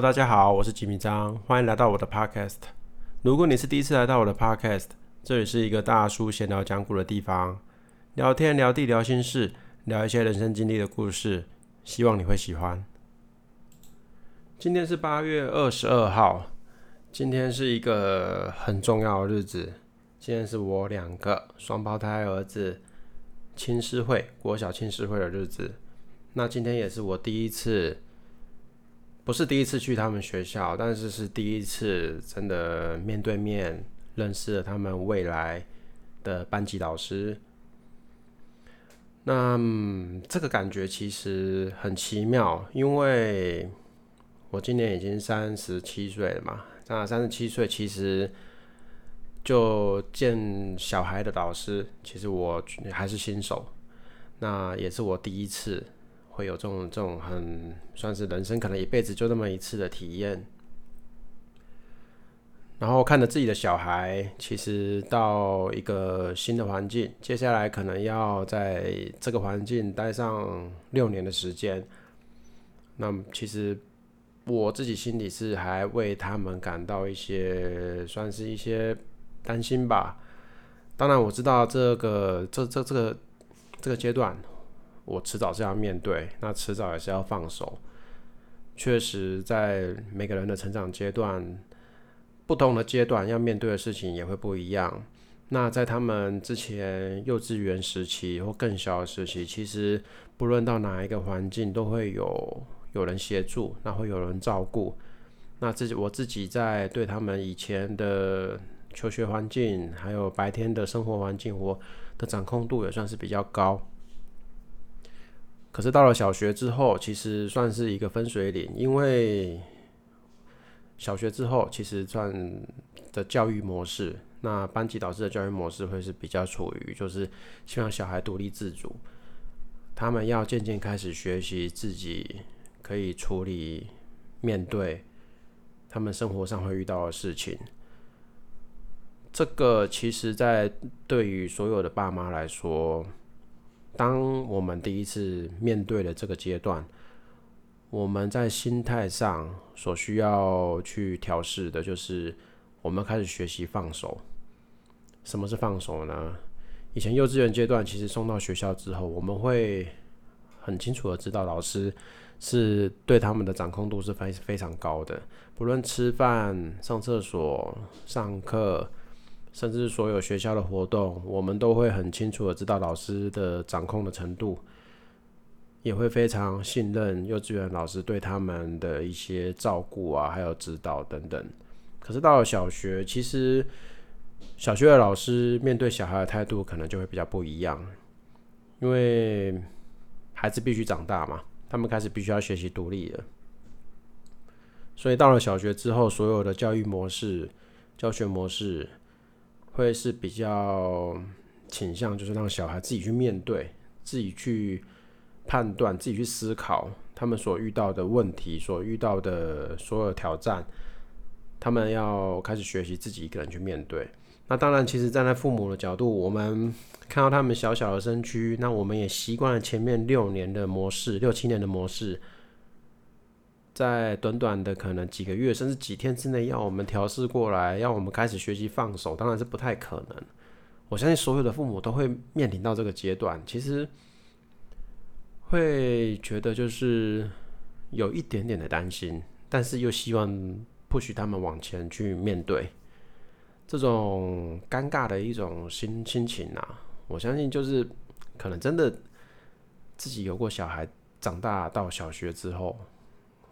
大家好，我是吉米张，欢迎来到我的 Podcast。如果你是第一次来到我的 Podcast，这里是一个大叔闲聊讲古的地方，聊天聊地聊心事，聊一些人生经历的故事，希望你会喜欢。今天是八月二十二号，今天是一个很重要的日子，今天是我两个双胞胎儿子亲师会国小亲师会的日子。那今天也是我第一次。不是第一次去他们学校，但是是第一次真的面对面认识了他们未来的班级老师。那这个感觉其实很奇妙，因为我今年已经三十七岁了嘛。那三十七岁其实就见小孩的导师，其实我还是新手，那也是我第一次。会有这种这种很算是人生可能一辈子就那么一次的体验，然后看着自己的小孩，其实到一个新的环境，接下来可能要在这个环境待上六年的时间，那其实我自己心里是还为他们感到一些算是一些担心吧。当然我知道这个这这这个这个阶段。我迟早是要面对，那迟早也是要放手。确实，在每个人的成长阶段，不同的阶段要面对的事情也会不一样。那在他们之前幼稚园时期或更小的时期，其实不论到哪一个环境，都会有有人协助，那会有人照顾。那自己我自己在对他们以前的求学环境，还有白天的生活环境，我的掌控度也算是比较高。可是到了小学之后，其实算是一个分水岭，因为小学之后其实算的教育模式，那班级导师的教育模式会是比较处于就是希望小孩独立自主，他们要渐渐开始学习自己可以处理面对他们生活上会遇到的事情。这个其实，在对于所有的爸妈来说。当我们第一次面对了这个阶段，我们在心态上所需要去调试的，就是我们开始学习放手。什么是放手呢？以前幼稚园阶段，其实送到学校之后，我们会很清楚的知道，老师是对他们的掌控度是非非常高的，不论吃饭、上厕所、上课。甚至所有学校的活动，我们都会很清楚的知道老师的掌控的程度，也会非常信任幼稚园老师对他们的一些照顾啊，还有指导等等。可是到了小学，其实小学的老师面对小孩的态度可能就会比较不一样，因为孩子必须长大嘛，他们开始必须要学习独立了。所以到了小学之后，所有的教育模式、教学模式。会是比较倾向，就是让小孩自己去面对，自己去判断，自己去思考他们所遇到的问题，所遇到的所有挑战，他们要开始学习自己一个人去面对。那当然，其实站在父母的角度，我们看到他们小小的身躯，那我们也习惯了前面六年的模式，六七年的模式。在短短的可能几个月甚至几天之内，要我们调试过来，要我们开始学习放手，当然是不太可能。我相信所有的父母都会面临到这个阶段，其实会觉得就是有一点点的担心，但是又希望不许他们往前去面对这种尴尬的一种心心情啊。我相信就是可能真的自己有过小孩，长大到小学之后。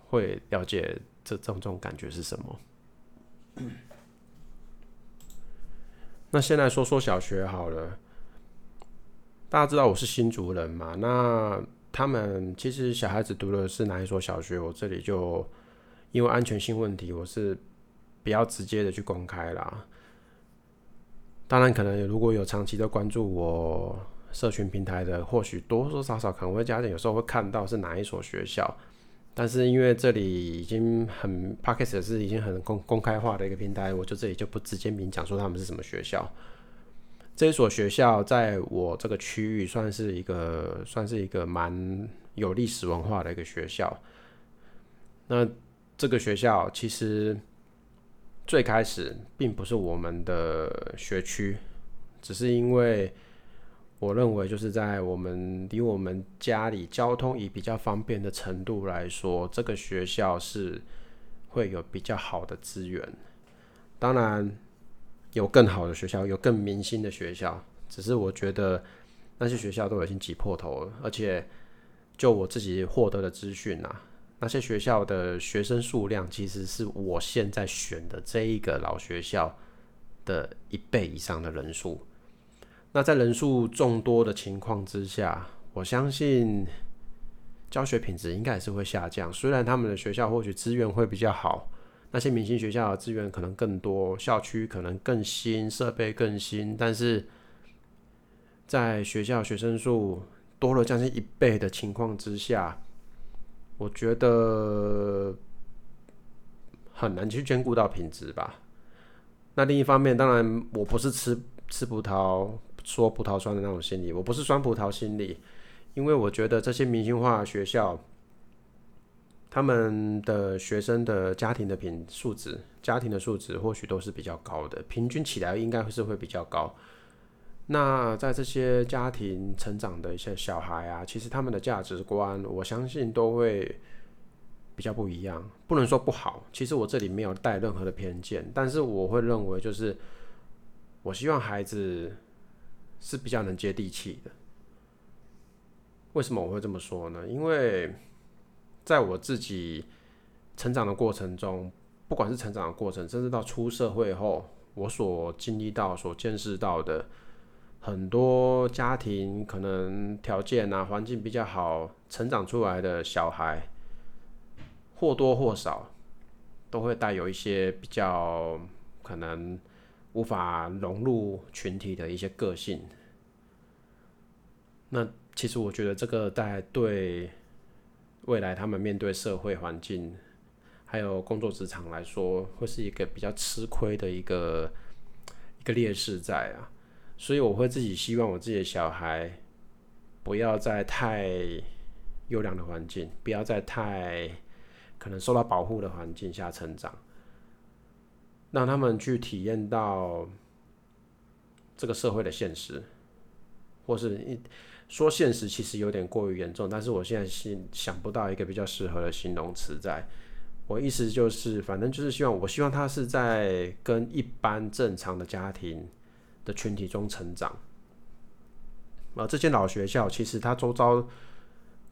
会了解这这种这种感觉是什么？那先来说说小学好了。大家知道我是新竹人嘛？那他们其实小孩子读的是哪一所小学？我这里就因为安全性问题，我是比较直接的去公开啦。当然，可能如果有长期的关注我社群平台的，或许多多少少可能会家长有时候会看到是哪一所学校。但是因为这里已经很 p a c k e t 是已经很公公开化的一个平台，我就这里就不直接明讲说他们是什么学校。这所学校在我这个区域算是一个算是一个蛮有历史文化的一个学校。那这个学校其实最开始并不是我们的学区，只是因为我认为就是在我们离我们家里交通以比较方便的程度来说，这个学校是会有比较好的资源。当然有更好的学校，有更明星的学校，只是我觉得那些学校都已经挤破头了，而且就我自己获得的资讯啊。那些学校的学生数量，其实是我现在选的这一个老学校的一倍以上的人数。那在人数众多的情况之下，我相信教学品质应该也是会下降。虽然他们的学校或许资源会比较好，那些明星学校的资源可能更多，校区可能更新，设备更新，但是在学校学生数多了将近一倍的情况之下。我觉得很难去兼顾到品质吧。那另一方面，当然我不是吃吃葡萄说葡萄酸的那种心理，我不是酸葡萄心理，因为我觉得这些明星化学校，他们的学生的家庭的品素质、家庭的素质或许都是比较高的，平均起来应该是会比较高。那在这些家庭成长的一些小孩啊，其实他们的价值观，我相信都会比较不一样。不能说不好，其实我这里没有带任何的偏见，但是我会认为，就是我希望孩子是比较能接地气的。为什么我会这么说呢？因为在我自己成长的过程中，不管是成长的过程，甚至到出社会后，我所经历到、所见识到的。很多家庭可能条件啊环境比较好，成长出来的小孩或多或少都会带有一些比较可能无法融入群体的一些个性。那其实我觉得这个在对未来他们面对社会环境还有工作职场来说，会是一个比较吃亏的一个一个劣势在啊。所以我会自己希望我自己的小孩不要在太优良的环境，不要在太可能受到保护的环境下成长，让他们去体验到这个社会的现实，或是一说现实其实有点过于严重，但是我现在是想不到一个比较适合的形容词，在我意思就是，反正就是希望我希望他是在跟一般正常的家庭。的群体中成长，啊，这间老学校其实它周遭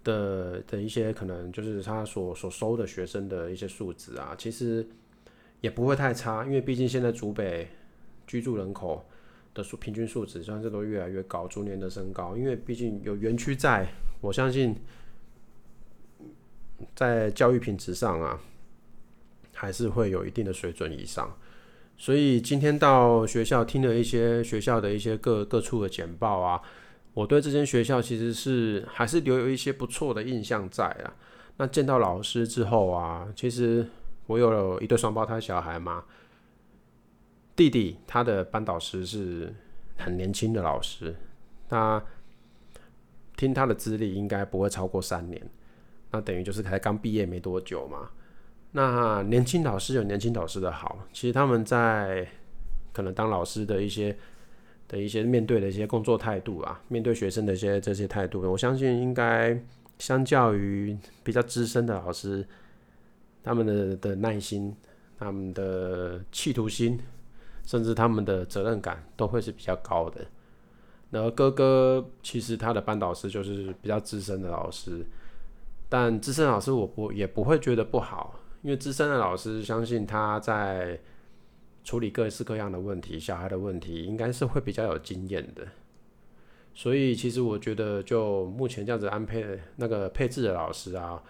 的的一些可能就是他所所收的学生的一些素质啊，其实也不会太差，因为毕竟现在竹北居住人口的数平均素质，算是都越来越高，逐年的升高，因为毕竟有园区在，我相信在教育品质上啊，还是会有一定的水准以上。所以今天到学校听了一些学校的一些各各处的简报啊，我对这间学校其实是还是留有一些不错的印象在啊。那见到老师之后啊，其实我有一对双胞胎小孩嘛，弟弟他的班导师是很年轻的老师，那听他的资历应该不会超过三年，那等于就是才刚毕业没多久嘛。那年轻老师有年轻老师的好，其实他们在可能当老师的一些的一些面对的一些工作态度啊，面对学生的一些这些态度，我相信应该相较于比较资深的老师，他们的的耐心、他们的企图心，甚至他们的责任感都会是比较高的。然后哥哥其实他的班导师就是比较资深的老师，但资深老师我不也不会觉得不好。因为资深的老师相信他在处理各式各样的问题，小孩的问题应该是会比较有经验的。所以其实我觉得，就目前这样子安配那个配置的老师啊，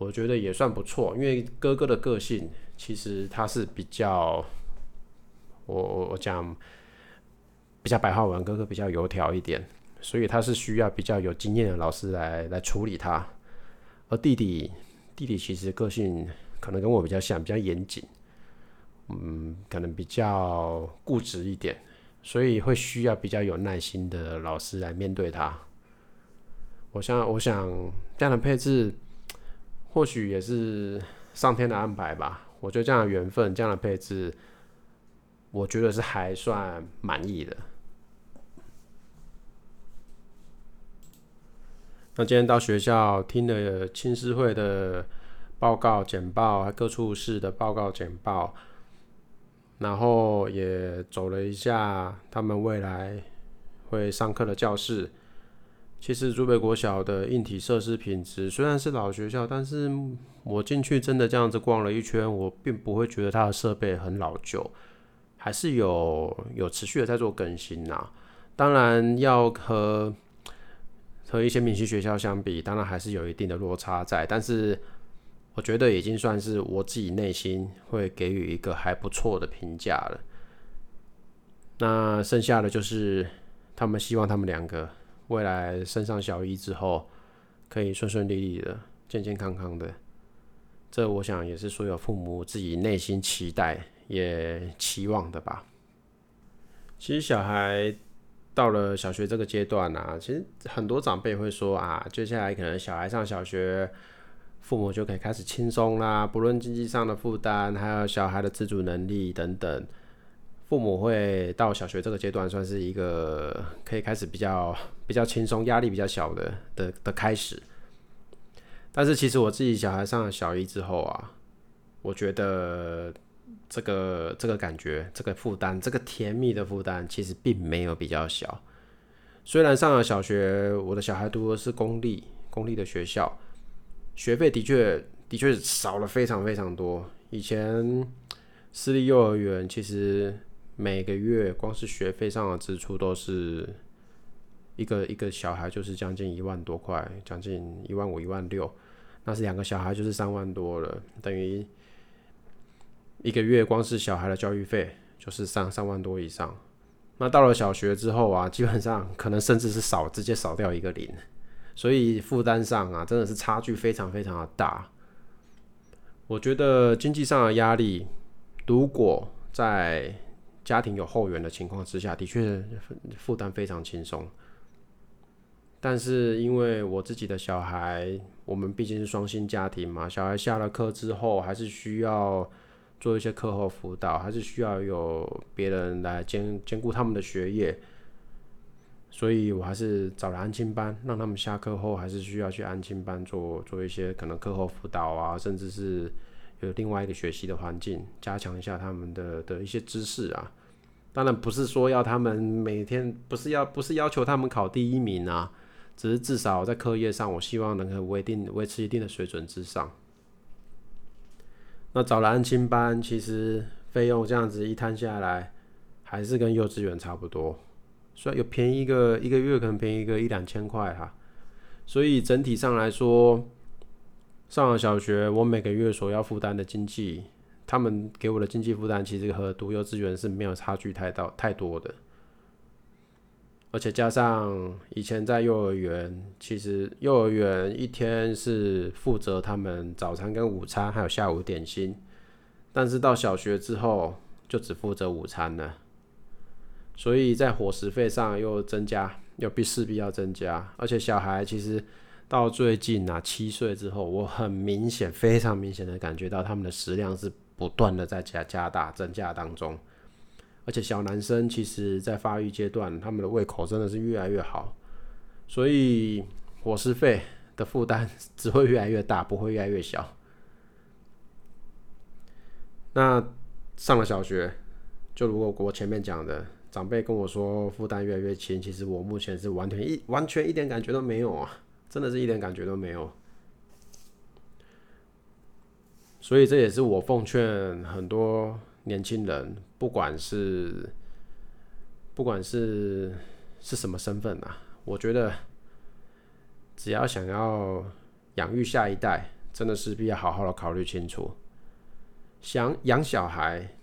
我觉得也算不错。因为哥哥的个性其实他是比较，我我我讲比较白话文，哥哥比较油条一点，所以他是需要比较有经验的老师来来处理他。而弟弟弟弟其实个性。可能跟我比较像，比较严谨，嗯，可能比较固执一点，所以会需要比较有耐心的老师来面对他。我想，我想这样的配置或许也是上天的安排吧。我觉得这样的缘分，这样的配置，我觉得是还算满意的。那今天到学校听了青师会的报告简报，各处室的报告简报，然后也走了一下他们未来会上课的教室。其实竹北国小的硬体设施品质虽然是老学校，但是我进去真的这样子逛了一圈，我并不会觉得它的设备很老旧，还是有有持续的在做更新呐。当然要和和一些明星学校相比，当然还是有一定的落差在，但是我觉得已经算是我自己内心会给予一个还不错的评价了。那剩下的就是他们希望他们两个未来升上小一之后，可以顺顺利利的、健健康康的。这我想也是所有父母自己内心期待也期望的吧。其实小孩。到了小学这个阶段啊，其实很多长辈会说啊，接下来可能小孩上小学，父母就可以开始轻松啦，不论经济上的负担，还有小孩的自主能力等等，父母会到小学这个阶段算是一个可以开始比较比较轻松、压力比较小的的的开始。但是其实我自己小孩上了小一之后啊，我觉得。这个这个感觉，这个负担，这个甜蜜的负担，其实并没有比较小。虽然上了小学，我的小孩读的是公立公立的学校，学费的确的确少了非常非常多。以前私立幼儿园其实每个月光是学费上的支出都是一个一个小孩就是将近一万多块，将近一万五一万六，那是两个小孩就是三万多了，等于。一个月光是小孩的教育费就是三三万多以上，那到了小学之后啊，基本上可能甚至是少直接少掉一个零，所以负担上啊真的是差距非常非常的大。我觉得经济上的压力，如果在家庭有后援的情况之下，的确负担非常轻松。但是因为我自己的小孩，我们毕竟是双薪家庭嘛，小孩下了课之后还是需要。做一些课后辅导，还是需要有别人来兼兼顾他们的学业，所以我还是找了安亲班，让他们下课后还是需要去安亲班做做一些可能课后辅导啊，甚至是有另外一个学习的环境，加强一下他们的的一些知识啊。当然不是说要他们每天不是要不是要求他们考第一名啊，只是至少在课业上，我希望能够维定维持一定的水准之上。那找了安亲班，其实费用这样子一摊下来，还是跟幼稚园差不多，虽然有便宜一个一个月可能便宜个一两千块哈，所以整体上来说，上了小学我每个月所要负担的经济，他们给我的经济负担其实和读幼稚园是没有差距太大太多的。而且加上以前在幼儿园，其实幼儿园一天是负责他们早餐跟午餐，还有下午点心。但是到小学之后，就只负责午餐了。所以在伙食费上又增加，又必势必要增加。而且小孩其实到最近啊七岁之后，我很明显、非常明显的感觉到他们的食量是不断的在加加大、增加当中。而且小男生其实，在发育阶段，他们的胃口真的是越来越好，所以伙食费的负担只会越来越大，不会越来越小。那上了小学，就如果我前面讲的，长辈跟我说负担越来越轻，其实我目前是完全一完全一点感觉都没有啊，真的是一点感觉都没有。所以这也是我奉劝很多。年轻人，不管是不管是是什么身份啊，我觉得只要想要养育下一代，真的是必要好好的考虑清楚。想养小孩，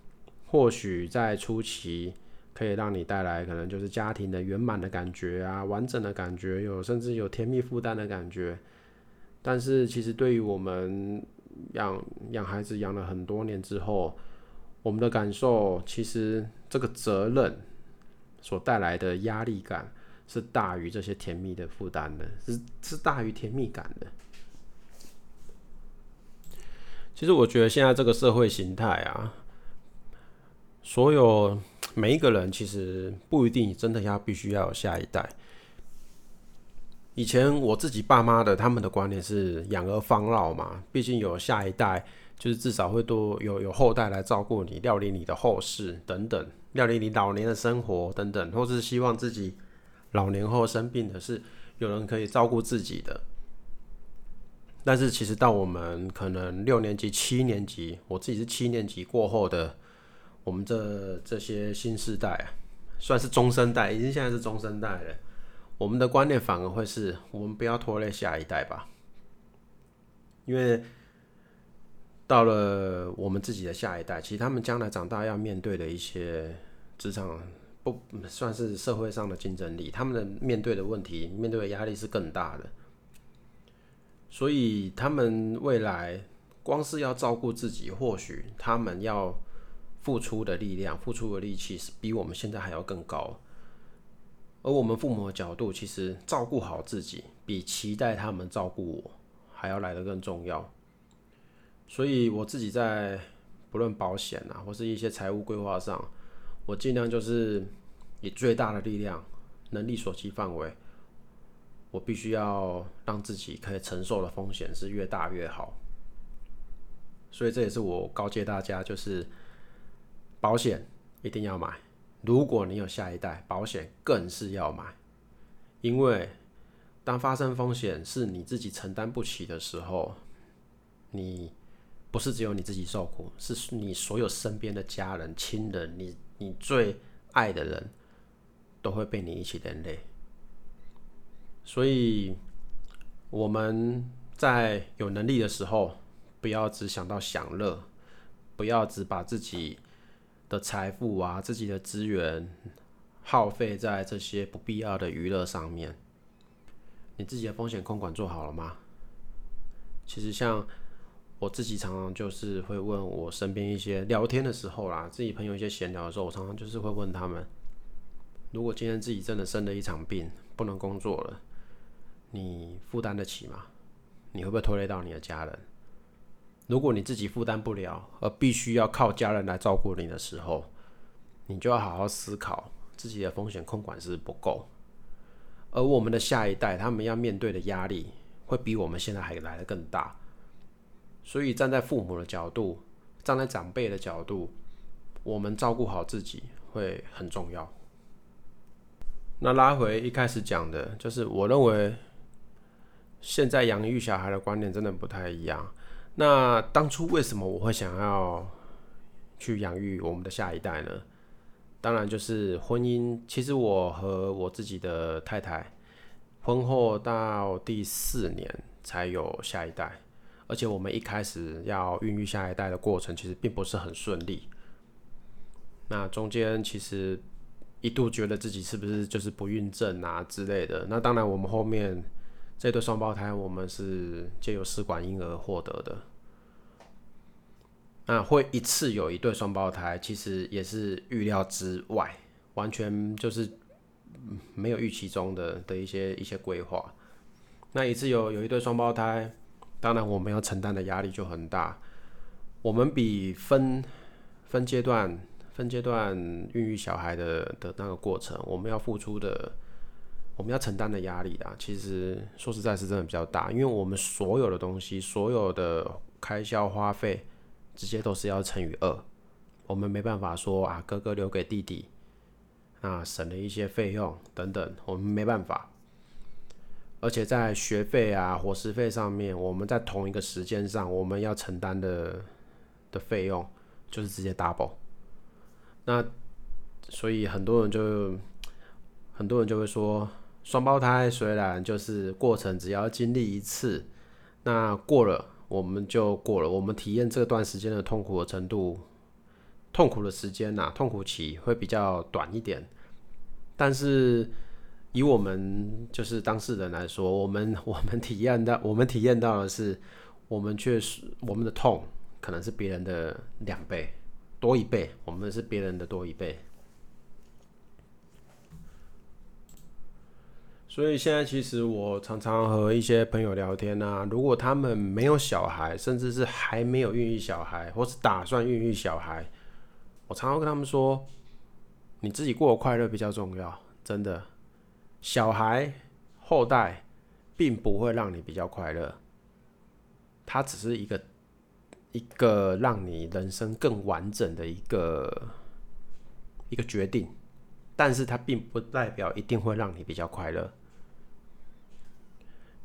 或许在初期可以让你带来可能就是家庭的圆满的感觉啊，完整的感觉，有甚至有甜蜜负担的感觉。但是其实对于我们养养孩子养了很多年之后，我们的感受，其实这个责任所带来的压力感是大于这些甜蜜的负担的，是是大于甜蜜感的。其实我觉得现在这个社会形态啊，所有每一个人其实不一定真的要必须要有下一代。以前我自己爸妈的他们的观念是养儿防老嘛，毕竟有下一代，就是至少会多有有后代来照顾你，料理你的后事等等，料理你老年的生活等等，或是希望自己老年后生病的是有人可以照顾自己的。但是其实到我们可能六年级、七年级，我自己是七年级过后的，我们这这些新世代啊，算是中生代，已经现在是中生代了。我们的观念反而会是我们不要拖累下一代吧，因为到了我们自己的下一代，其实他们将来长大要面对的一些职场不算是社会上的竞争力，他们的面对的问题、面对的压力是更大的，所以他们未来光是要照顾自己，或许他们要付出的力量、付出的力气是比我们现在还要更高。而我们父母的角度，其实照顾好自己，比期待他们照顾我还要来得更重要。所以我自己在不论保险啊，或是一些财务规划上，我尽量就是以最大的力量、能力所及范围，我必须要让自己可以承受的风险是越大越好。所以这也是我告诫大家，就是保险一定要买。如果你有下一代，保险更是要买，因为当发生风险是你自己承担不起的时候，你不是只有你自己受苦，是你所有身边的家人、亲人，你你最爱的人都会被你一起连累。所以我们在有能力的时候，不要只想到享乐，不要只把自己。的财富啊，自己的资源耗费在这些不必要的娱乐上面，你自己的风险控管做好了吗？其实像我自己常常就是会问我身边一些聊天的时候啦，自己朋友一些闲聊的时候，我常常就是会问他们：如果今天自己真的生了一场病，不能工作了，你负担得起吗？你会不会拖累到你的家人？如果你自己负担不了，而必须要靠家人来照顾你的时候，你就要好好思考自己的风险控管是不够。而我们的下一代，他们要面对的压力会比我们现在还来的更大。所以站在父母的角度，站在长辈的角度，我们照顾好自己会很重要。那拉回一开始讲的，就是我认为现在养育小孩的观念真的不太一样。那当初为什么我会想要去养育我们的下一代呢？当然就是婚姻。其实我和我自己的太太婚后到第四年才有下一代，而且我们一开始要孕育下一代的过程其实并不是很顺利。那中间其实一度觉得自己是不是就是不孕症啊之类的。那当然我们后面。这对双胞胎，我们是借由试管婴儿获得的。那会一次有一对双胞胎，其实也是预料之外，完全就是没有预期中的的一些一些规划。那一次有有一对双胞胎，当然我们要承担的压力就很大。我们比分分阶段分阶段孕育小孩的的那个过程，我们要付出的。我们要承担的压力啊，其实说实在是真的比较大，因为我们所有的东西、所有的开销花费，直接都是要乘以二。我们没办法说啊，哥哥留给弟弟，啊省了一些费用等等，我们没办法。而且在学费啊、伙食费上面，我们在同一个时间上，我们要承担的的费用就是直接 double。那所以很多人就很多人就会说。双胞胎虽然就是过程，只要经历一次，那过了我们就过了。我们体验这段时间的痛苦的程度，痛苦的时间呐，痛苦期会比较短一点。但是以我们就是当事人来说，我们 我们体验到，我们体验到的是，我们确实我们的痛可能是别人的两倍多一倍，我们是别人的多一倍。所以现在其实我常常和一些朋友聊天啊，如果他们没有小孩，甚至是还没有孕育小孩，或是打算孕育小孩，我常常跟他们说，你自己过得快乐比较重要，真的。小孩后代并不会让你比较快乐，它只是一个一个让你人生更完整的一个一个决定。但是它并不代表一定会让你比较快乐。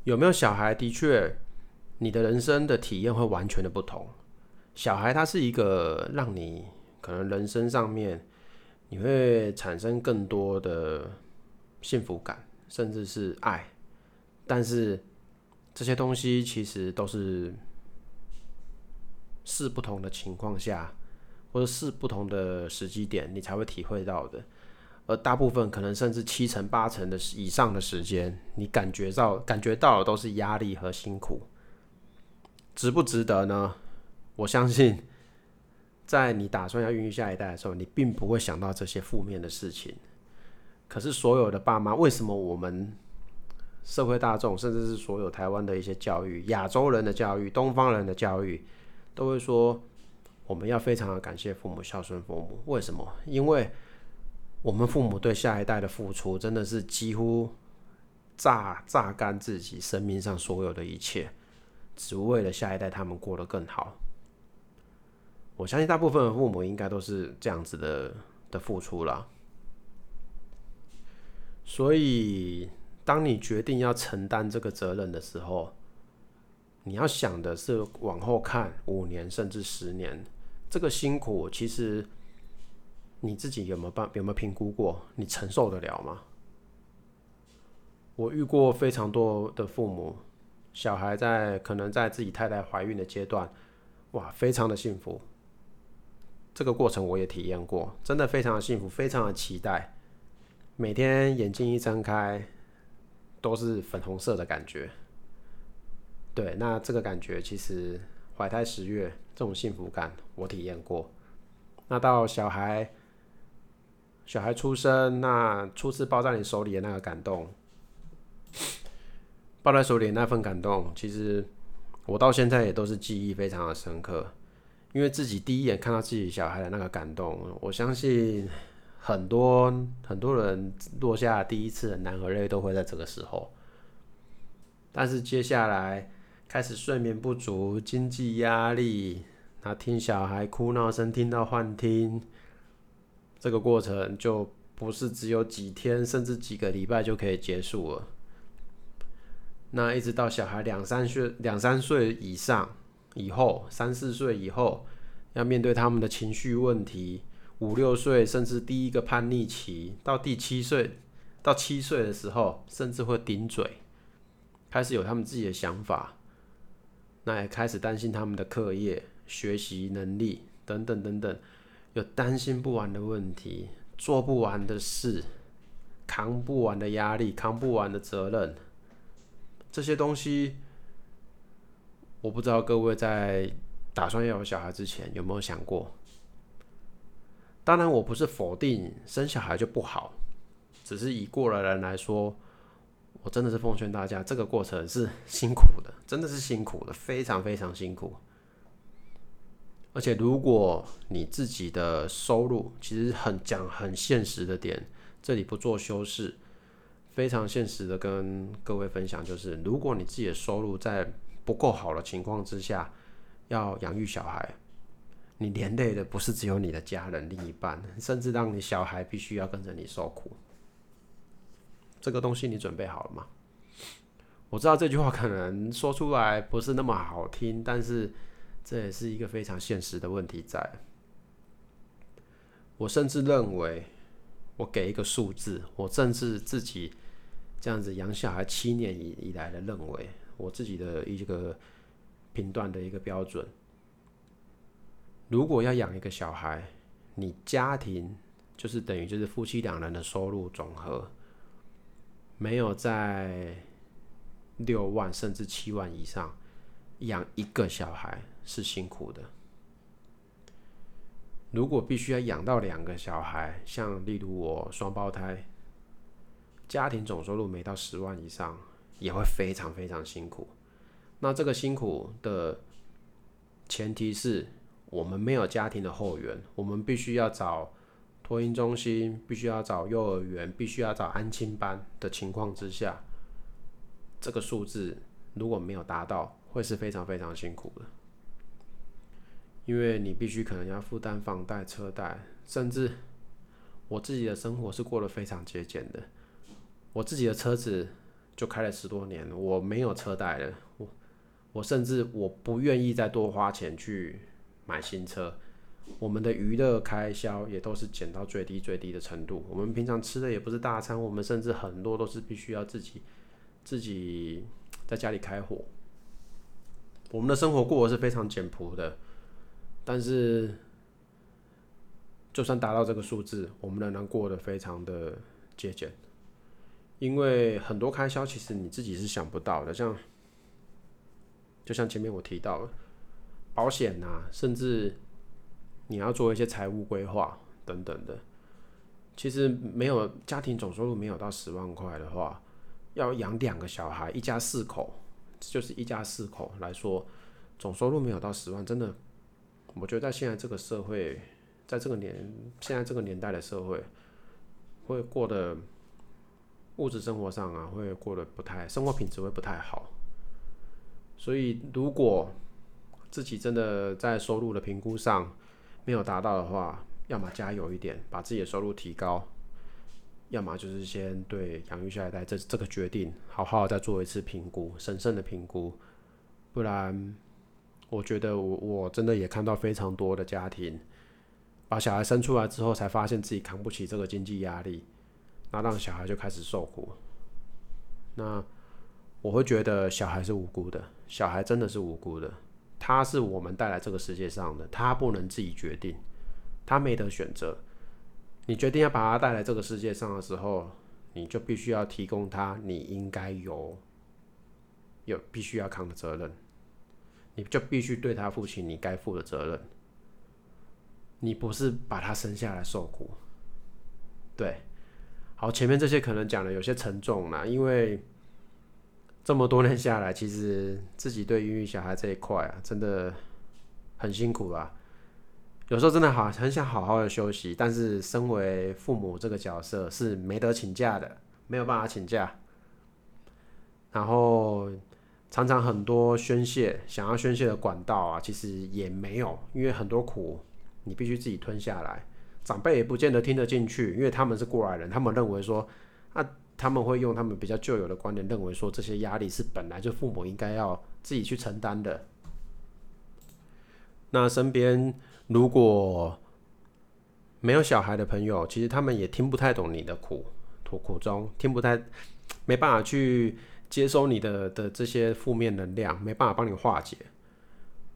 有没有小孩，的确，你的人生的体验会完全的不同。小孩他是一个让你可能人生上面你会产生更多的幸福感，甚至是爱。但是这些东西其实都是是不同的情况下，或者是不同的时机点，你才会体会到的。而大部分可能甚至七成八成的以上的时间，你感觉到感觉到的都是压力和辛苦，值不值得呢？我相信，在你打算要孕育下一代的时候，你并不会想到这些负面的事情。可是所有的爸妈，为什么我们社会大众，甚至是所有台湾的一些教育、亚洲人的教育、东方人的教育，都会说我们要非常的感谢父母、孝顺父母？为什么？因为我们父母对下一代的付出，真的是几乎榨榨干自己生命上所有的一切，只为了下一代他们过得更好。我相信大部分的父母应该都是这样子的的付出了。所以，当你决定要承担这个责任的时候，你要想的是往后看五年甚至十年，这个辛苦其实。你自己有没有办有没有评估过？你承受得了吗？我遇过非常多的父母，小孩在可能在自己太太怀孕的阶段，哇，非常的幸福。这个过程我也体验过，真的非常的幸福，非常的期待。每天眼睛一睁开，都是粉红色的感觉。对，那这个感觉其实怀胎十月这种幸福感我体验过。那到小孩。小孩出生，那初次抱在你手里的那个感动，抱在手里的那份感动，其实我到现在也都是记忆非常的深刻。因为自己第一眼看到自己小孩的那个感动，我相信很多很多人落下第一次的男儿泪都会在这个时候。但是接下来开始睡眠不足、经济压力，那听小孩哭闹声听到幻听。这个过程就不是只有几天，甚至几个礼拜就可以结束了。那一直到小孩两三岁、两三岁以上以后，三四岁以后，要面对他们的情绪问题；五六岁，甚至第一个叛逆期，到第七岁到七岁的时候，甚至会顶嘴，开始有他们自己的想法。那也开始担心他们的课业、学习能力等等等等。有担心不完的问题，做不完的事，扛不完的压力，扛不完的责任，这些东西，我不知道各位在打算要有小孩之前有没有想过？当然，我不是否定生小孩就不好，只是以过来人来说，我真的是奉劝大家，这个过程是辛苦的，真的是辛苦的，非常非常辛苦。而且，如果你自己的收入其实很讲很现实的点，这里不做修饰，非常现实的跟各位分享，就是如果你自己的收入在不够好的情况之下，要养育小孩，你连累的不是只有你的家人、另一半，甚至让你小孩必须要跟着你受苦。这个东西你准备好了吗？我知道这句话可能说出来不是那么好听，但是。这也是一个非常现实的问题，在。我甚至认为，我给一个数字，我甚至自己这样子养小孩七年以以来的认为，我自己的一个评断的一个标准。如果要养一个小孩，你家庭就是等于就是夫妻两人的收入总和，没有在六万甚至七万以上。养一个小孩是辛苦的，如果必须要养到两个小孩，像例如我双胞胎，家庭总收入没到十万以上，也会非常非常辛苦。那这个辛苦的前提是我们没有家庭的后援，我们必须要找托婴中心，必须要找幼儿园，必须要找安亲班的情况之下，这个数字如果没有达到，会是非常非常辛苦的。因为你必须可能要负担房贷、车贷，甚至我自己的生活是过得非常节俭的。我自己的车子就开了十多年，我没有车贷了。我我甚至我不愿意再多花钱去买新车。我们的娱乐开销也都是减到最低最低的程度。我们平常吃的也不是大餐，我们甚至很多都是必须要自己自己在家里开火。我们的生活过得是非常简朴的。但是，就算达到这个数字，我们仍然过得非常的节俭，因为很多开销其实你自己是想不到的，像就像前面我提到的，保险呐，甚至你要做一些财务规划等等的，其实没有家庭总收入没有到十万块的话，要养两个小孩，一家四口，就是一家四口来说，总收入没有到十万，真的。我觉得在现在这个社会，在这个年现在这个年代的社会，会过得物质生活上啊，会过得不太，生活品质会不太好。所以，如果自己真的在收入的评估上没有达到的话，要么加油一点，把自己的收入提高；要么就是先对养育下一代这这个决定，好好再做一次评估，审慎的评估，不然。我觉得我我真的也看到非常多的家庭，把小孩生出来之后，才发现自己扛不起这个经济压力，那让小孩就开始受苦。那我会觉得小孩是无辜的，小孩真的是无辜的，他是我们带来这个世界上的，他不能自己决定，他没得选择。你决定要把他带来这个世界上的时候，你就必须要提供他你应该有有必须要扛的责任。你就必须对他负起你该负的责任。你不是把他生下来受苦，对。好，前面这些可能讲的有些沉重了，因为这么多年下来，其实自己对孕育小孩这一块啊，真的很辛苦啊。有时候真的好很想好好的休息，但是身为父母这个角色是没得请假的，没有办法请假。然后。常常很多宣泄，想要宣泄的管道啊，其实也没有，因为很多苦你必须自己吞下来。长辈也不见得听得进去，因为他们是过来人，他们认为说，啊，他们会用他们比较旧有的观点，认为说这些压力是本来就父母应该要自己去承担的。那身边如果没有小孩的朋友，其实他们也听不太懂你的苦苦苦衷，听不太没办法去。接收你的的这些负面能量，没办法帮你化解。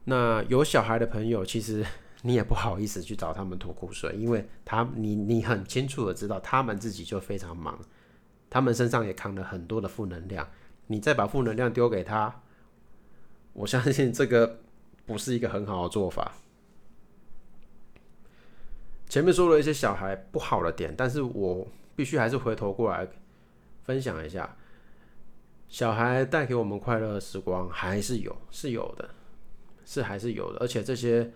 那有小孩的朋友，其实 你也不好意思去找他们吐苦水，因为他你你很清楚的知道，他们自己就非常忙，他们身上也扛了很多的负能量。你再把负能量丢给他，我相信这个不是一个很好的做法。前面说了一些小孩不好的点，但是我必须还是回头过来分享一下。小孩带给我们快乐的时光还是有，是有的，是还是有的。而且这些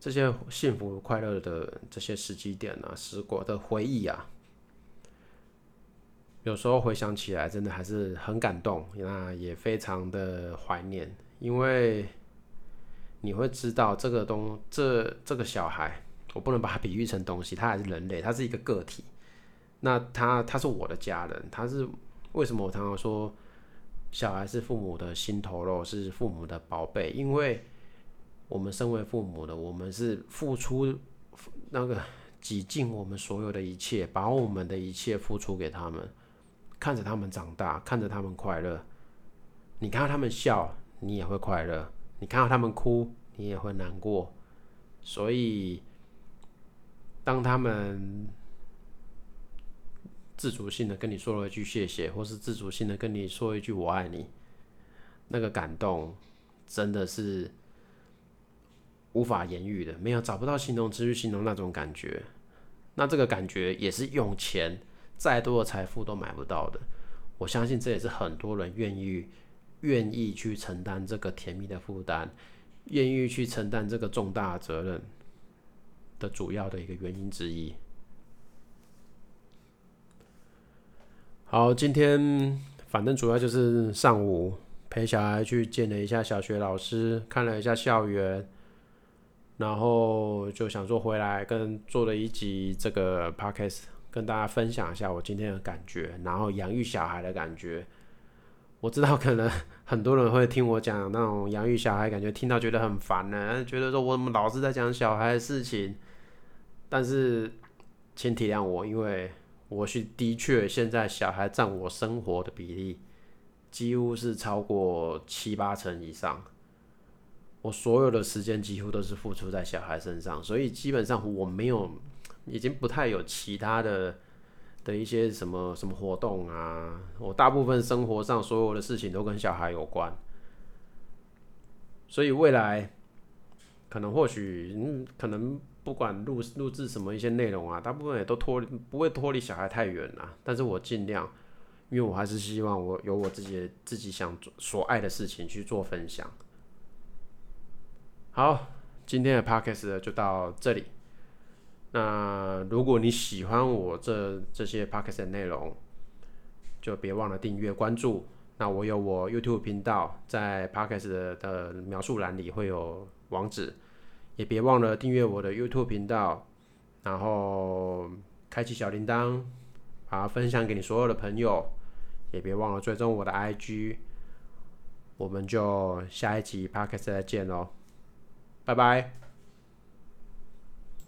这些幸福快乐的这些时机点啊，时光的回忆啊，有时候回想起来，真的还是很感动，那也非常的怀念。因为你会知道，这个东这这个小孩，我不能把它比喻成东西，他还是人类，他是一个个体。那他他是我的家人，他是为什么我常常说？小孩是父母的心头肉，是父母的宝贝。因为我们身为父母的，我们是付出那个 挤尽我们所有的一切，把我们的一切付出给他们，看着他们长大，看着他们快乐。你看到他们笑，你也会快乐；你看到他们哭，你也会难过。所以，当他们。自主性的跟你说了一句谢谢，或是自主性的跟你说一句我爱你，那个感动真的是无法言喻的，没有找不到形容词去形容那种感觉。那这个感觉也是用钱再多的财富都买不到的。我相信这也是很多人愿意愿意去承担这个甜蜜的负担，愿意去承担这个重大责任的主要的一个原因之一。好，今天反正主要就是上午陪小孩去见了一下小学老师，看了一下校园，然后就想说回来跟做了一集这个 podcast。跟大家分享一下我今天的感觉，然后养育小孩的感觉。我知道可能很多人会听我讲那种养育小孩，感觉听到觉得很烦呢，觉得说我怎么老是在讲小孩的事情。但是请体谅我，因为我是的确现在小孩占我生活的比例几乎是超过七八成以上。我所有的时间几乎都是付出在小孩身上，所以基本上我没有。已经不太有其他的的一些什么什么活动啊，我大部分生活上所有的事情都跟小孩有关，所以未来可能或许嗯，可能不管录录制什么一些内容啊，大部分也都脱不会脱离小孩太远了。但是我尽量，因为我还是希望我有我自己自己想做所爱的事情去做分享。好，今天的 podcast 就到这里。那如果你喜欢我这这些 podcast 的内容，就别忘了订阅关注。那我有我 YouTube 频道，在 podcast 的描述栏里会有网址，也别忘了订阅我的 YouTube 频道，然后开启小铃铛，把它分享给你所有的朋友，也别忘了追踪我的 IG。我们就下一集 podcast 再见喽，拜拜。